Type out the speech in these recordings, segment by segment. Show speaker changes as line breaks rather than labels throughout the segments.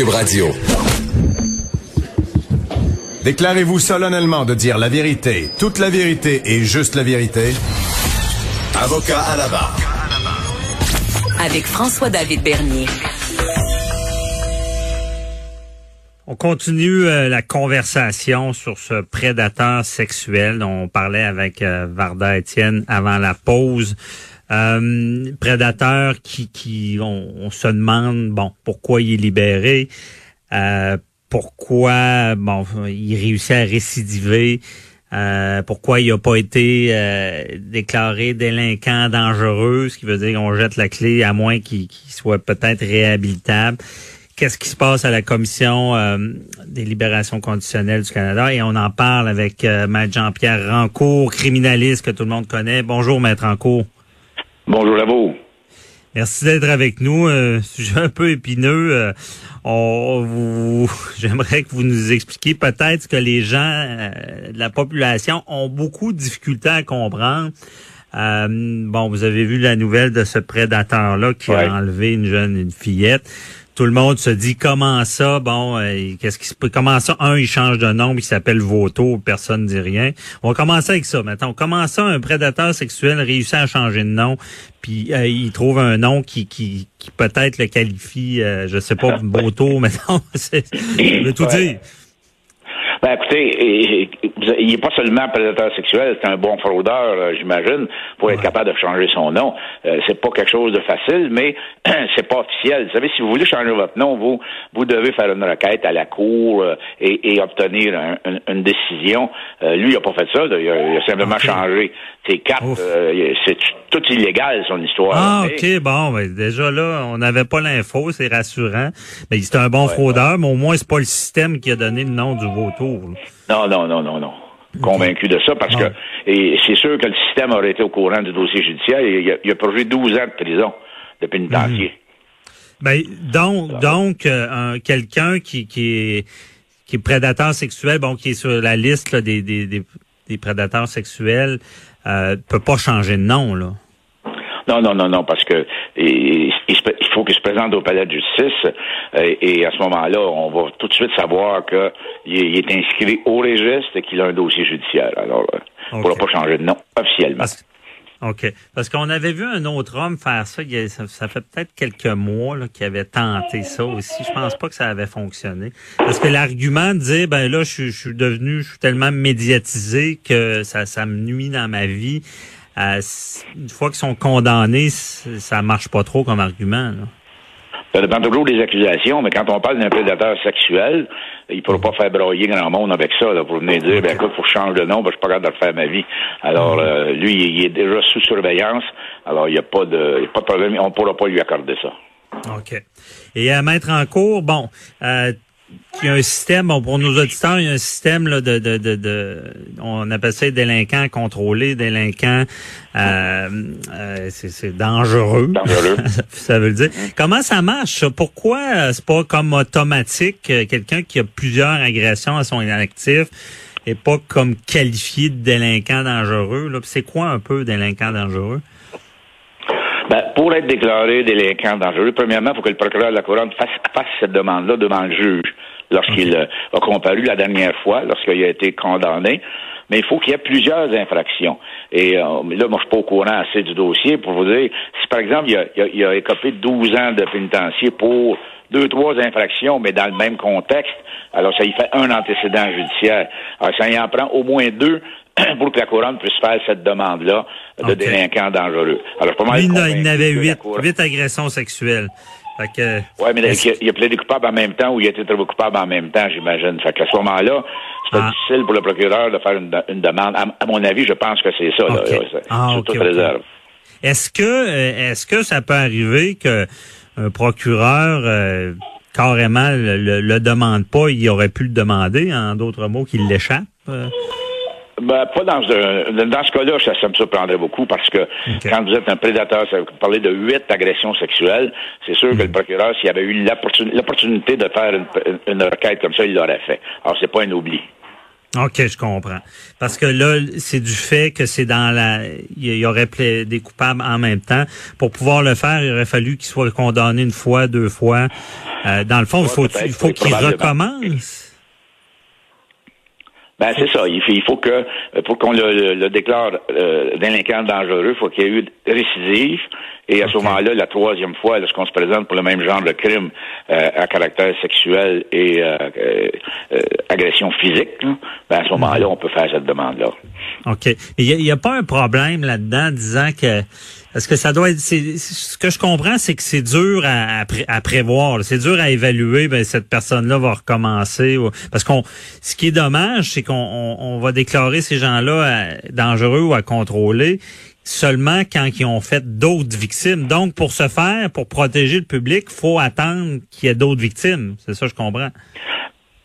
Cube Radio.
Déclarez-vous solennellement de dire la vérité, toute la vérité et juste la vérité. Avocat à la barre.
Avec François-David Bernier.
On continue euh, la conversation sur ce prédateur sexuel dont on parlait avec euh, Varda Étienne avant la pause. Euh, prédateur qui, qui on, se demande bon pourquoi il est libéré, euh, pourquoi bon il réussit à récidiver, euh, pourquoi il n'a pas été euh, déclaré délinquant dangereux, ce qui veut dire qu'on jette la clé à moins qu'il soit peut-être réhabilitable. Qu'est-ce qui se passe à la commission des libérations conditionnelles du Canada? Et on en parle avec Maître Jean-Pierre Rancourt, criminaliste que tout le monde connaît. Bonjour Maître Rancourt.
Bonjour vous.
Merci d'être avec nous. Un sujet un peu épineux. Euh, on, vous, j'aimerais que vous nous expliquiez peut-être que les gens euh, de la population ont beaucoup de difficultés à comprendre. Euh, bon, vous avez vu la nouvelle de ce prédateur-là qui a enlevé une jeune, une fillette tout le monde se dit comment ça, bon, euh, qu'est-ce qui se comment ça, un, il change de nom, il s'appelle Voto, personne ne dit rien. On va commencer avec ça maintenant. Comment ça, un prédateur sexuel réussit à changer de nom, puis euh, il trouve un nom qui, qui, qui peut-être le qualifie, euh, je sais pas, Voto, maintenant, c'est, je veux tout dire.
Ben écoutez, il n'est pas seulement prédateur sexuel, c'est un bon fraudeur, euh, j'imagine, pour être capable de changer son nom. Euh, c'est pas quelque chose de facile, mais c'est pas officiel. Vous savez, si vous voulez changer votre nom, vous vous devez faire une requête à la cour euh, et, obtenir une décision. lui, il a pas fait ça. Il a, simplement changé ses cartes. c'est tout illégal son histoire.
Ah, ok, bon, ben, déjà là, on n'avait pas l'info, c'est rassurant. Mais c'est un bon fraudeur, mais au moins c'est pas le système qui a donné le nom du vautour.
Non, non, non, non, non. Convaincu de ça parce que et c'est sûr que le système aurait été au courant du dossier judiciaire et il a, il a 12 ans de prison de pénitencier.
Mhm. Ben, donc, donc euh, quelqu'un qui, qui, est, qui est prédateur sexuel, bon, qui est sur la liste des, des, des, prédateurs sexuels, euh, peut pas changer de nom, là.
Non, non, non, non, parce que il, faut qu'il se présente au palais de justice euh, et, à ce moment-là, on va tout de suite savoir qu'il est inscrit au registre et qu'il a un dossier judiciaire. Alors, euh, on ne pourra pas changer de nom officiellement.
OK. Parce qu'on avait vu un autre homme faire ça, ça, fait peut-être quelques mois qu'il avait tenté ça aussi. Je pense pas que ça avait fonctionné. Parce que l'argument de dire, ben là, je, suis devenu, je suis tellement médiatisé que ça, ça me nuit dans ma vie. Euh, une fois qu'ils sont condamnés, ça marche pas trop comme argument.
Ça dépend toujours des accusations, mais quand on parle d'un prédateur sexuel, il ne pourra pas faire broyer grand monde avec ça, là, pour venir dire, ben écoute, faut que je change de nom, ben, je suis pas capable de refaire ma vie. Alors, euh, lui, il est déjà sous surveillance, alors il n'y a pas de, pas de problème, on ne pourra pas lui accorder ça.
OK. Et à mettre en cours, bon, euh, il y a un système, bon, pour nos auditeurs, il y a un système là, de, de, de, de on appelle ça délinquants contrôlés, délinquants, euh, euh, c'est dangereux.
Dangereux.
ça veut dire. Comment ça marche? Pourquoi euh, c'est pas comme automatique quelqu'un qui a plusieurs agressions à son inactif et pas comme qualifié de délinquant dangereux? C'est quoi un peu délinquant dangereux?
Ben, pour être déclaré délinquant dangereux, premièrement, il faut que le procureur de la Couronne fasse, fasse cette demande-là devant le juge lorsqu'il euh, a comparu la dernière fois, lorsqu'il a été condamné. Mais il faut qu'il y ait plusieurs infractions. Et euh, là, moi, je suis pas au courant assez du dossier pour vous dire, si par exemple, il a, il a, écopé 12 ans de pénitencier pour deux, trois infractions, mais dans le même contexte, alors ça y fait un antécédent judiciaire. Alors, ça y en prend au moins deux pour que la couronne puisse faire cette demande-là de délinquants dangereux.
Alors, pas mal il, n'avait huit, huit agressions sexuelles.
Fait ouais, mais il, a plaidé coupable en même temps ou il a été trouvé coupable en même temps, j'imagine. Fait qu'à ce moment-là, c'est ah. difficile pour le procureur de faire une, demande. À, mon avis, je pense que c'est ça, là,
ah, toute réserve. Est-ce que, euh, est-ce que ça peut arriver que un procureur euh, carrément le, le, demande pas, il aurait pu le demander, en d'autres mots, qu'il l'échappe? Euh?
Ben, pas dans ce, dans ce cas-là, ça, me surprendrait beaucoup parce que quand vous êtes un prédateur, ça, vous parlez de huit agressions sexuelles, c'est sûr que le mhm. procureur, s'il avait eu l'opportunité de faire une, requête comme ça, il l'aurait fait. Alors, c'est pas un oubli.
OK, je comprends. Parce que là, c'est du fait que c'est dans la... Il y aurait des coupables en même temps. Pour pouvoir le faire, il aurait fallu qu'il soit condamné une fois, deux fois. Euh, dans le fond, il faut, il faut qu'il recommence.
Ben c'est ça. Il faut, que pour qu'on le, déclare euh, délinquant dangereux, il faut qu'il y ait eu récidive. Et à ce moment-là, la troisième fois, lorsqu'on se présente pour le même genre de crime euh, à caractère sexuel et euh, agression physique, ben à ce moment-là, on peut faire cette demande-là.
OK. Il n'y a, pas un problème là-dedans disant que parce que ça doit être. Ce que je comprends, c'est que c'est dur à, à, prévoir. C'est dur à évaluer. Ben, cette personne-là va recommencer. Parce qu'on, ce qui est dommage, c'est qu'on on, va déclarer ces gens-là euh, dangereux ou à contrôler seulement quand ils ont fait d'autres victimes. Donc, pour ce faire, pour protéger le public, faut attendre qu'il y ait d'autres victimes. C'est ça, je comprends.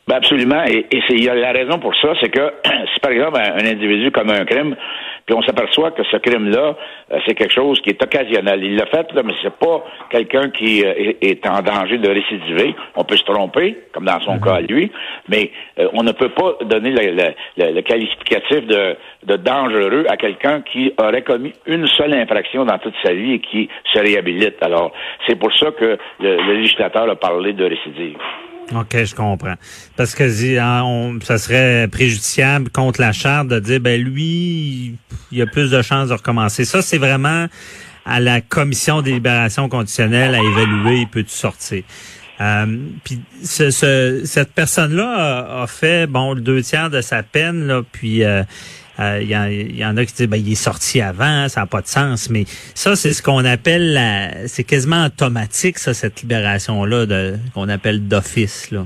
Ben absolument. Et, la raison pour ça, c'est que si par exemple un, individu commet un crime, puis on s'aperçoit que ce crime-là, euh, c'est quelque chose qui est occasionnel. Il l'a fait, là, mais c'est pas quelqu'un qui euh, est, en danger de récidiver. On peut se tromper, comme dans son mhm. cas à lui, mais euh, on ne peut pas donner le, le, qualificatif de, de, dangereux à quelqu'un qui aurait commis une seule infraction dans toute sa vie et qui se réhabilite. Alors, c'est pour ça que le législateur a parlé de récidive.
OK, je comprends. Parce que hein, ça serait préjudiciable contre la charte de dire ben lui, il a plus de chances de recommencer. Ça, c'est vraiment à la commission des libérations conditionnelles à évaluer, il peut sortir. Euh, puis ce, cette personne-là a, fait bon le deux tiers de sa peine, là, puis euh, euh, il y, en a qui disent ben, il est sorti avant, ça n'a pas de sens. Mais ça, c'est ce qu'on appelle la. C'est quasiment automatique, ça, cette libération-là, qu'on appelle d'office. là.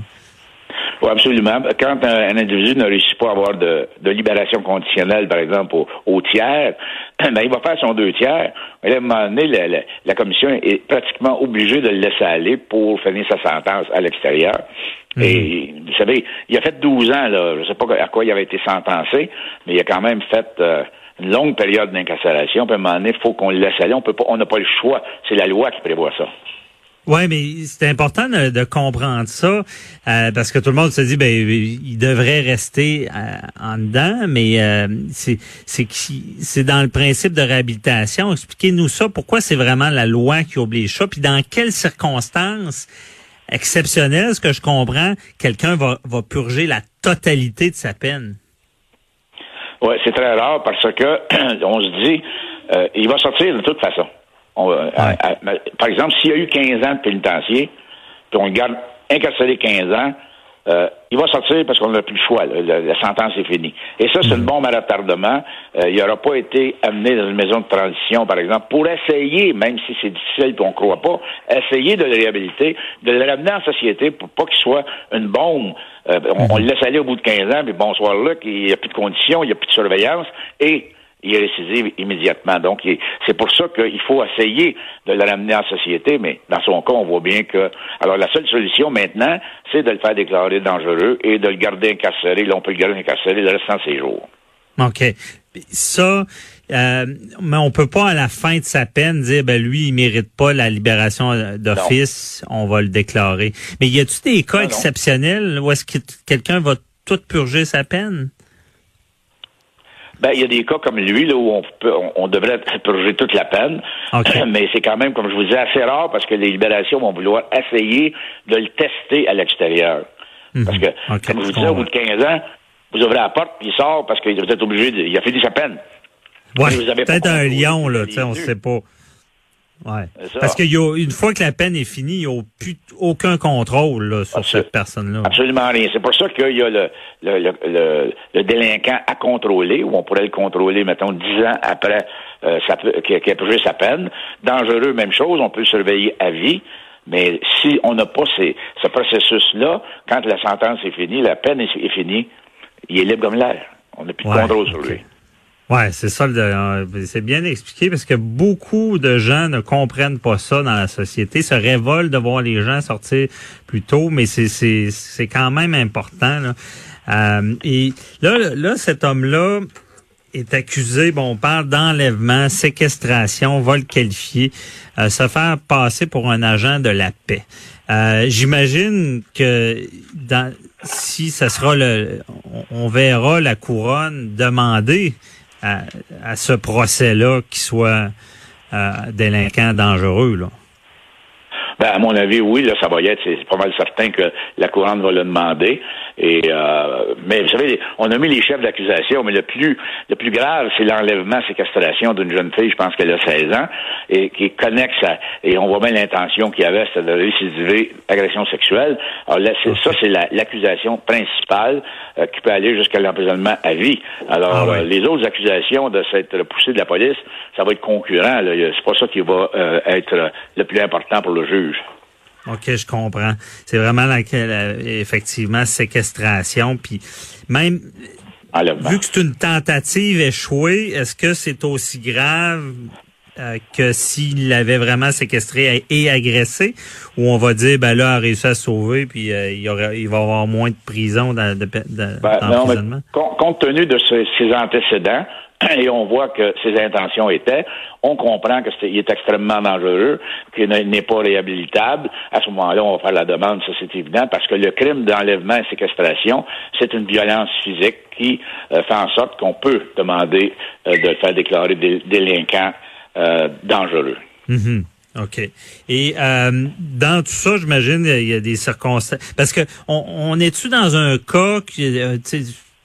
Oui, absolument. Quand un, individu ne réussit pas à avoir de, libération conditionnelle, par exemple, au, tiers, ben, il va faire son deux tiers. À un moment donné, la, commission est pratiquement obligée de le laisser aller pour finir sa sentence à l'extérieur. Mhm. Et vous savez, il a fait 12 ans, là, je ne sais pas à quoi il avait été sentencé, mais il a quand même fait euh, une longue période d'incarcération. Puis à un moment donné, il faut qu'on le laisse aller. On peut pas, on n'a pas le choix. C'est la loi qui prévoit ça.
Oui, mais c'est important de, comprendre ça euh, parce que tout le monde se dit ben il devrait rester euh, en dedans, mais euh, c'est c'est c'est dans le principe de réhabilitation. Expliquez-nous ça. Pourquoi c'est vraiment la loi qui oblige ça? Puis dans quelles circonstances exceptionnelles, ce que je comprends, quelqu'un va va purger la totalité de sa peine
Oui, c'est très rare parce que on se dit il va sortir de toute façon. Euh, par exemple, s'il y a eu 15 ans de pénitencier, puis on le garde incarcéré 15 ans, euh, il va sortir parce qu'on n'a plus le choix. la, sentence est finie. Et ça, c'est une mhm. bombe à retardement. Euh, il n'aura pas été amené dans une maison de transition, par exemple, pour essayer, même si c'est difficile et qu'on ne croit pas, essayer de le réhabiliter, de le ramener en société pour pas qu'il soit une bombe. on, on, mhm. le laisse aller au bout de 15 ans, puis bonsoir là, il n'y a plus de conditions, il n'y a plus de surveillance, et il est récidive immédiatement. Donc, c'est pour ça qu'il faut essayer de le ramener en société, mais dans son cas, on voit bien que... Alors, la seule solution maintenant, c'est de le faire déclarer dangereux et de le garder incarcéré. Là, on peut le garder incarcéré le restant de ses jours.
OK. Ça, euh, mais on peut pas à la fin de sa peine dire ben lui il mérite pas la libération d'office, on va le déclarer. Mais y a-t-il des cas exceptionnels où est-ce que quelqu'un va tout purger sa peine?
Ben, il y a des cas comme lui là, où on, peut, on, devrait purger toute la peine. Mais c'est quand même, comme je vous disais, assez rare parce que les libérations vont vouloir essayer de le tester à l'extérieur. Mhm. Parce que, comme je vous disais, au bout de 15 ans, vous ouvrez la porte, il sort parce que vous êtes obligé de, il a fini sa peine.
Ouais, peut-être un lion, là, tu sais, on sait pas. Ouais. Parce qu'une fois que la peine est finie, il n'y a plus aucun contrôle sur cette personne-là.
Absolument rien. C'est pour ça qu'il y a le, le, le, délinquant à contrôler, ou on pourrait le contrôler, mettons, dix ans après euh, qu'il a purgé sa peine. Dangereux, même chose, on peut le surveiller à vie. Mais si on n'a pas ce processus-là, quand la sentence est finie, la peine est, finie, il est libre comme l'air. On n'a plus de contrôle sur lui.
Ouais, c'est ça. Euh, c'est bien expliqué parce que beaucoup de gens ne comprennent pas ça dans la société, se révoltent de voir les gens sortir plus tôt, mais c'est quand même important. Là. Euh, et là, là, cet homme-là est accusé, bon, on parle d'enlèvement, séquestration, vol qualifié, euh, se faire passer pour un agent de la paix. Euh, J'imagine que dans si ça sera le, on, verra la couronne demander à, ce procès-là qu'il soit euh, délinquant dangereux, là?
Ben, à mon avis, oui, là, ça va y être, c'est pas mal certain que la couronne va le demander. Et euh, mais vous savez, on a mis les chefs d'accusation, mais le plus le plus grave, c'est l'enlèvement, séquestration d'une jeune fille, je pense qu'elle a 16 ans, et qui est connexe à, et on voit bien l'intention qu'il y avait, c'était de récidiver agression sexuelle. Alors là, ça, c'est l'accusation principale euh, qui peut aller jusqu'à l'emprisonnement à vie. Alors ah euh, les autres accusations de s'être poussé de la police, ça va être concurrent. C'est pas ça qui va être le plus important pour le juge.
OK, je comprends. C'est vraiment laquelle, effectivement, séquestration. Puis même, vu que c'est une tentative échouée, est-ce que c'est aussi grave? Euh, que s'il l'avait vraiment séquestré et agressé, ou on va dire, ben là, a réussi à sauver, puis euh, il, y aura, il va avoir moins de prison dans, de,
ben, compte tenu de ses antécédents, et on voit que ses intentions étaient, on comprend que est, est extrêmement dangereux, qu'il n'est pas réhabilitable. À ce moment-là, on va faire la demande, ça c'est évident, parce que le crime d'enlèvement et séquestration, c'est une violence physique qui euh, fait en sorte qu'on peut demander euh, de faire déclarer des délinquants euh, dangereux.
Mm-hmm. OK. Et dans tout ça, j'imagine, il y a des circonstances. Parce que on, on est-tu dans un cas qui,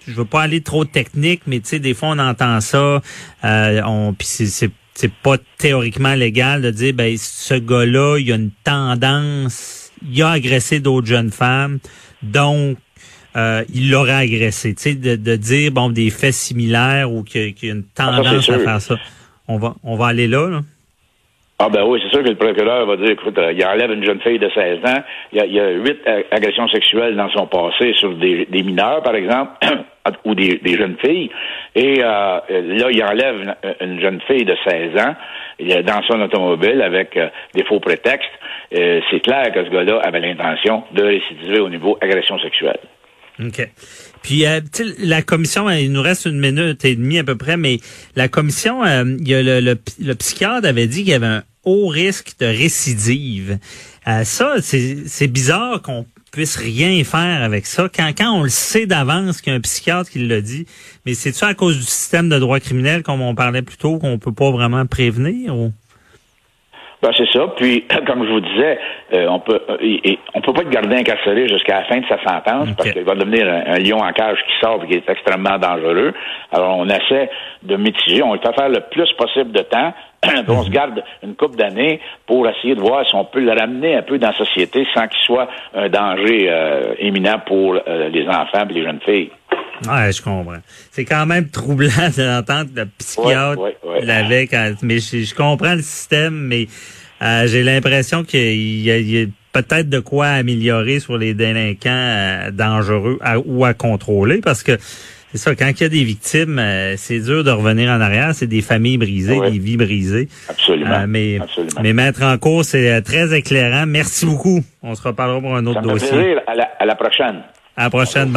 je veux pas aller trop technique, mais tu sais, des fois on entend ça, euh, on, puis c'est c'est pas théoriquement légal de dire ben ce gars-là, il a une tendance, il a agressé d'autres jeunes femmes, donc euh, il l'aurait agressé. Tu sais, de, de, dire bon des faits similaires ou qu'il y a une ah, tendance à faire ça. On va on va aller là. là.
Ah ben oui, c'est sûr que le procureur va dire, écoute, euh, il enlève une jeune fille de 16 ans, il y a, il a huit agressions sexuelles dans son passé sur des, des mineurs, par exemple. ou des, jeunes filles. Et euh, là, il enlève une, jeune fille de 16 ans il est dans son automobile avec euh, des faux prétextes. Euh, c'est clair que ce gars-là avait l'intention de récidiver au niveau agression sexuelle.
OK. Puis, la commission, il nous reste une minute et demie à peu près, mais la commission, il y a le, le, psychiatre avait dit qu'il y avait un haut risque de récidive. ça, c'est bizarre qu'on puisse rien faire avec ça. Quand, quand on le sait d'avance qu'il y a un psychiatre qui l'a dit, mais c'est-tu à cause du système de droit criminel, comme on parlait plus tôt, qu'on peut pas vraiment prévenir? Ou?
Ben, c'est ça. Puis, comme je vous disais, euh, on peut euh, on peut pas être gardé incarcéré jusqu'à la fin de sa sentence parce qu'il va devenir un, lion en cage qui sort et qui est extrêmement dangereux. Alors, on essaie de mitiger. On va faire le plus possible de temps on se garde une couple d'années pour essayer de voir si on peut le ramener un peu dans la société sans qu'il soit un danger euh, éminent pour euh, les enfants et les jeunes filles.
Ouais, je comprends. C'est quand même troublant d'entendre le psychiatre l'avait mais je, comprends le système, mais euh, j'ai l'impression qu'il y a, peut-être de quoi améliorer sur les délinquants dangereux ou à contrôler parce que c'est ça, quand il y a des victimes, euh, c'est dur de revenir en arrière. C'est des familles brisées, des vies brisées.
Absolument. Euh,
mais,
Absolument.
mais mettre en cause, c'est euh, très éclairant. Merci beaucoup. On se reparlera pour un autre dossier.
À la, à la prochaine.
À la prochaine.